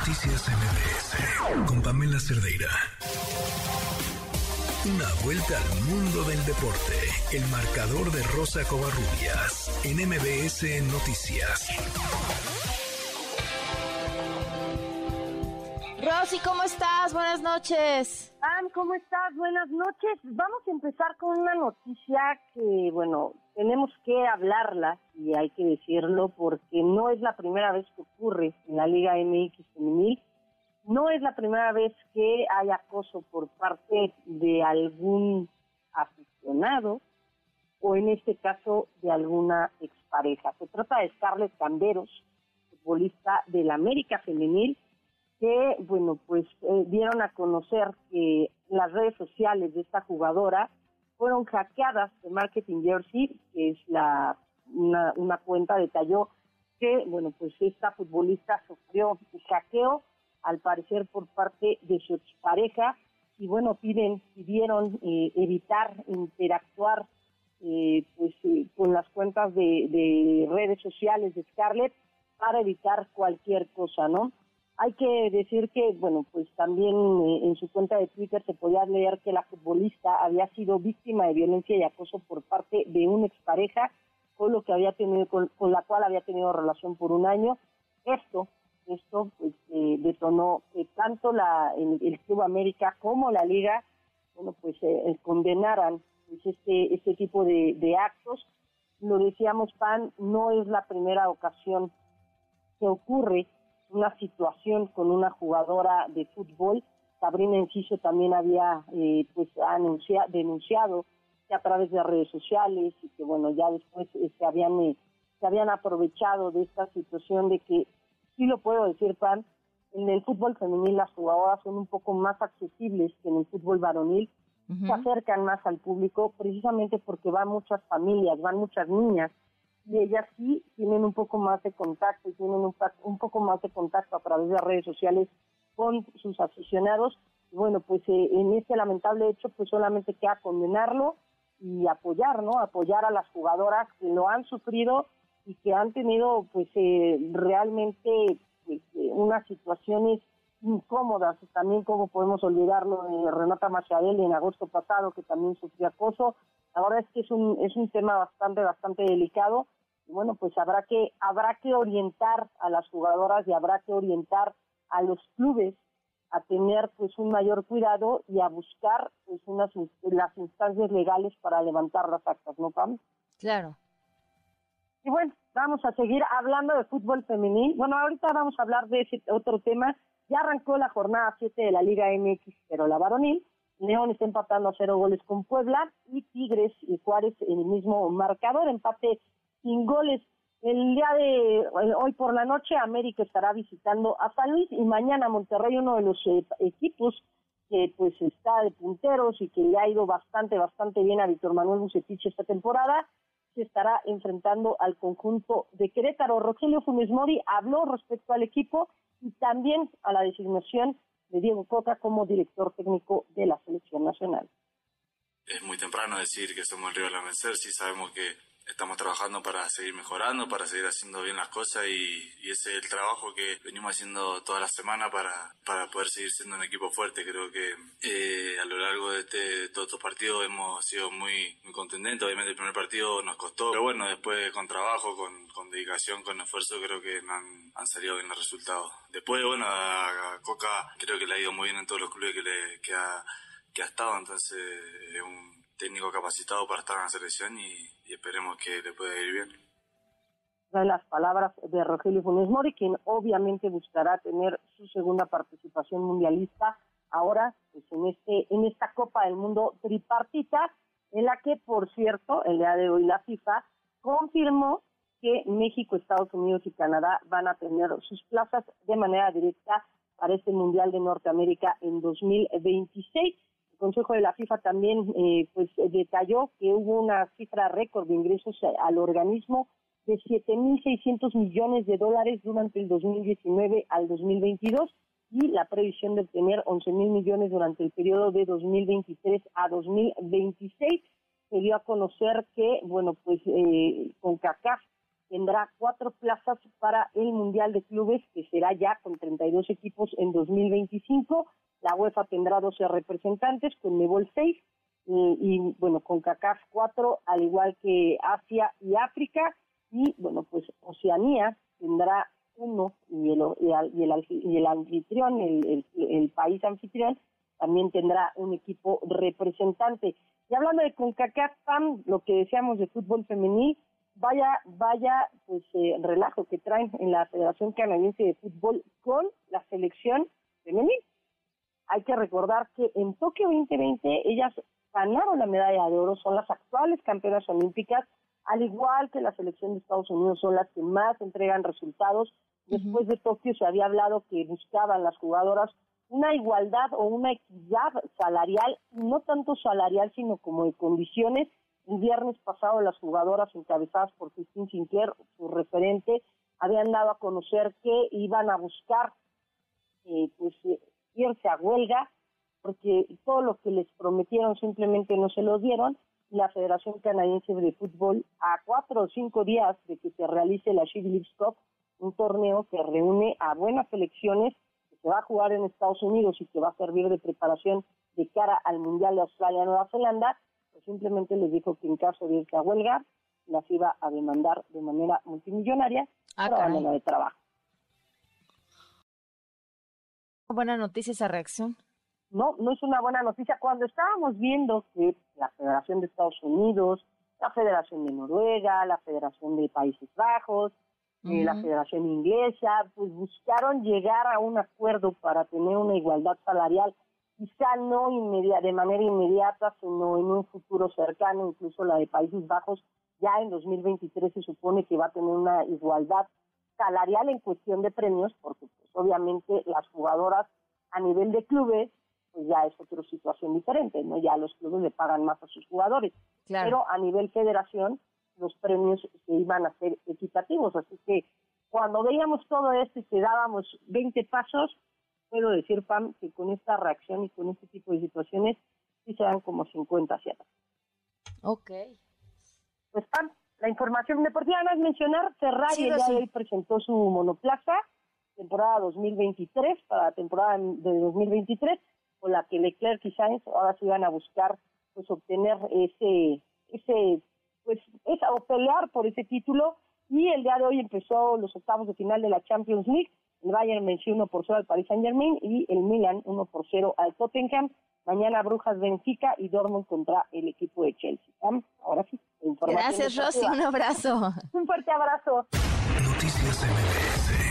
Noticias MBS con Pamela Cerdeira. Una vuelta al mundo del deporte. El marcador de Rosa Covarrubias en MBS Noticias. Rosy, ¿cómo estás? Buenas noches. Pam, ¿cómo estás? Buenas noches. Vamos a empezar con una noticia que, bueno, tenemos que hablarla y hay que decirlo porque no es la primera vez que ocurre en la Liga MX femenil. No es la primera vez que hay acoso por parte de algún aficionado o en este caso de alguna expareja. Se trata de Scarlett Camberos, futbolista del América femenil, que, bueno, pues eh, dieron a conocer que las redes sociales de esta jugadora fueron hackeadas de Marketing Jersey, que es la una, una cuenta detalló que, bueno, pues esta futbolista sufrió un hackeo, al parecer por parte de su pareja, y bueno, piden, pidieron eh, evitar interactuar eh, pues con las cuentas de, de redes sociales de Scarlett para evitar cualquier cosa, ¿no? Hay que decir que, bueno, pues también eh, en su cuenta de Twitter se podía leer que la futbolista había sido víctima de violencia y acoso por parte de una expareja con lo que había tenido, con, la cual había tenido relación por un año. Esto, esto pues, eh, detonó que tanto la, el, Club América como la Liga, bueno, pues eh, condenaran pues, este, este tipo de, actos. Lo decíamos, Pan, no es la primera ocasión que ocurre una situación con una jugadora de fútbol. Sabrina Enciso también había eh, pues denunciado a través de redes sociales y que bueno ya después eh, se habían eh, se habían aprovechado de esta situación de que sí lo puedo decir Pan en el fútbol femenil las jugadoras son un poco más accesibles que en el fútbol varonil se acercan más al público precisamente porque van muchas familias van muchas niñas y ellas sí tienen un poco más de contacto y tienen un, un poco más de contacto a través de redes sociales con sus aficionados. Bueno, pues eh, en este lamentable hecho, pues solamente queda condenarlo y apoyar, ¿no? Apoyar a las jugadoras que lo han sufrido y que han tenido, pues, eh, realmente pues, eh, unas situaciones incómodas. También, como podemos olvidarlo de Renata Machadel en agosto pasado, que también sufrió acoso. La verdad es que es un, es un tema bastante, bastante delicado. Y bueno, pues habrá que, habrá que orientar a las jugadoras y habrá que orientar a los clubes a tener pues un mayor cuidado y a buscar pues unas las instancias legales para levantar las actas, ¿no, Pam? Claro. Y bueno, vamos a seguir hablando de fútbol femenil. Bueno, ahorita vamos a hablar de ese otro tema. Ya arrancó la jornada 7 de la Liga MX, pero la varonil. León está empatando a cero goles con Puebla y Tigres y Juárez en el mismo marcador, empate sin goles. El día de hoy por la noche América estará visitando a San Luis y mañana Monterrey, uno de los eh, equipos que pues está de punteros y que le ha ido bastante, bastante bien a Víctor Manuel Bucetich esta temporada, se estará enfrentando al conjunto de Querétaro. Rogelio Funes Mori habló respecto al equipo y también a la designación de Diego Coca como director técnico de la selección nacional. Es muy temprano decir que somos el rival a vencer, sí sabemos que estamos trabajando para seguir mejorando, para seguir haciendo bien las cosas y, ese es el trabajo que venimos haciendo toda la semana para, para poder seguir siendo un equipo fuerte. Creo que eh, a lo largo de, este, todos estos partidos hemos sido muy, muy contundentes. Obviamente el primer partido nos costó, pero bueno, después con trabajo, con, con dedicación, con esfuerzo, creo que han, han, salido bien los resultados. Después, bueno, a, Coca creo que le ha ido muy bien en todos los clubes que, le, que, ha, que ha estado, entonces es un técnico capacitado para estar en la selección y y esperemos que le pueda ir bien. Las palabras de Rogelio Funes Mori, quien obviamente buscará tener su segunda participación mundialista ahora pues en este en esta Copa del Mundo tripartita, en la que, por cierto, el día de hoy la FIFA confirmó que México, Estados Unidos y Canadá van a tener sus plazas de manera directa para este Mundial de Norteamérica en 2026. Consejo de la FIFA también eh, pues detalló que hubo una cifra récord de ingresos al organismo de 7.600 millones de dólares durante el 2019 al 2022 y la previsión de obtener 11.000 millones durante el periodo de 2023 a 2026. Se dio a conocer que, bueno, pues eh, con CACAF tendrá cuatro plazas para el Mundial de Clubes, que será ya con 32 equipos en 2025. La UEFA tendrá 12 representantes, con Nebol 6 y, bueno, con CACAF 4, al igual que Asia y África. Y bueno, pues Oceanía tendrá uno y el, y el, y el anfitrión, el, país anfitrión, también tendrá un equipo representante. Y hablando de CONCACAF, PAM, lo que decíamos de fútbol femenil, vaya, vaya, pues eh, relajo que traen en la Federación Canadiense de Fútbol con la selección femenil. Hay que recordar que en Tokio 2020 ellas ganaron la medalla de oro, son las actuales campeonas olímpicas, al igual que la selección de Estados Unidos son las que más entregan resultados. Después de Tokio se había hablado que buscaban las jugadoras una igualdad o una equidad salarial, no tanto salarial, sino como de condiciones el viernes pasado las jugadoras encabezadas por Christine Sinclair, su referente, habían dado a conocer que iban a buscar eh, pues eh, irse a huelga porque todo lo que les prometieron simplemente no se lo dieron. La Federación Canadiense de Fútbol, a cuatro o cinco días de que se realice la She Cup, un torneo que reúne a buenas selecciones, que se va a jugar en Estados Unidos y que va a servir de preparación de cara al Mundial de Australia-Nueva Zelanda, simplemente les dijo que en caso de irse a huelga, las iba a demandar de manera multimillonaria ah, para manera de trabajo. Buena noticia esa reacción. No, no es una buena noticia. Cuando estábamos viendo que la Federación de Estados Unidos, la Federación de Noruega, la Federación de Países Bajos, eh, la Federación Inglesa, pues buscaron llegar a un acuerdo para tener una igualdad salarial quizá no de manera inmediata, sino en un futuro cercano, incluso la de Países Bajos, ya en 2023 se supone que va a tener una igualdad salarial en cuestión de premios, porque pues, obviamente las jugadoras a nivel de clubes, pues ya es otra situación diferente, ¿no? Ya los clubes le pagan más a sus jugadores. Pero a nivel federación, los premios se iban a ser equitativos. Así que cuando veíamos todo esto y que dábamos 20 pasos, puedo decir, Pam, que con esta reacción y con este tipo de situaciones sí se dan como 50 hacia atrás. Ok. Pues Pam, la información deportiva, nada más mencionar, Ferrari ya hoy presentó su monoplaza, temporada 2023, para la temporada de 2023, con la que Leclerc y Sainz ahora se iban a buscar pues obtener ese, ese, pues, esa, o pelear por ese título, y el día de hoy empezó los octavos de final de la Champions League, el Bayern venció 1 por 0 al Paris Saint Germain y el Milan 1 por 0 al Tottenham. Mañana Brujas Benfica y Dortmund contra el equipo de Chelsea. Ahora sí. Gracias, Rosy. Un abrazo. Un fuerte abrazo. Noticias MBS